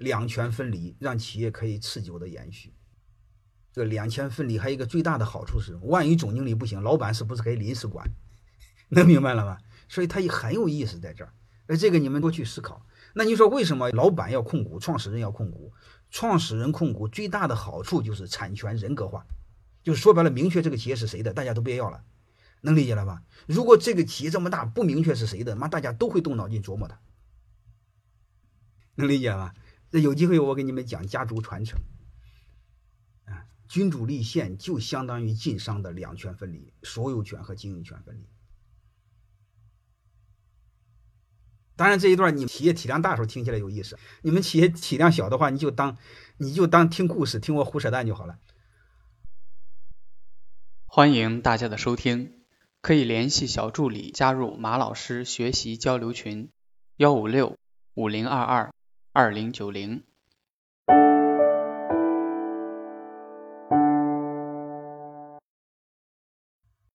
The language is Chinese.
两权分离，让企业可以持久的延续。这个两权分离还有一个最大的好处是，万一总经理不行，老板是不是可以临时管？能明白了吗？所以它也很有意思在这儿。那这个你们多去思考。那你说为什么老板要控股，创始人要控股？创始人控股最大的好处就是产权人格化，就是说白了，明确这个企业是谁的，大家都别要了，能理解了吧？如果这个企业这么大，不明确是谁的，妈大家都会动脑筋琢磨它，能理解吗？那有机会我给你们讲家族传承，啊，君主立宪就相当于晋商的两权分离，所有权和经营权分离。当然，这一段你企业体量大的时候听起来有意思，你们企业体量小的话，你就当你就当听故事，听我胡扯淡就好了。欢迎大家的收听，可以联系小助理加入马老师学习交流群：幺五六五零二二二零九零。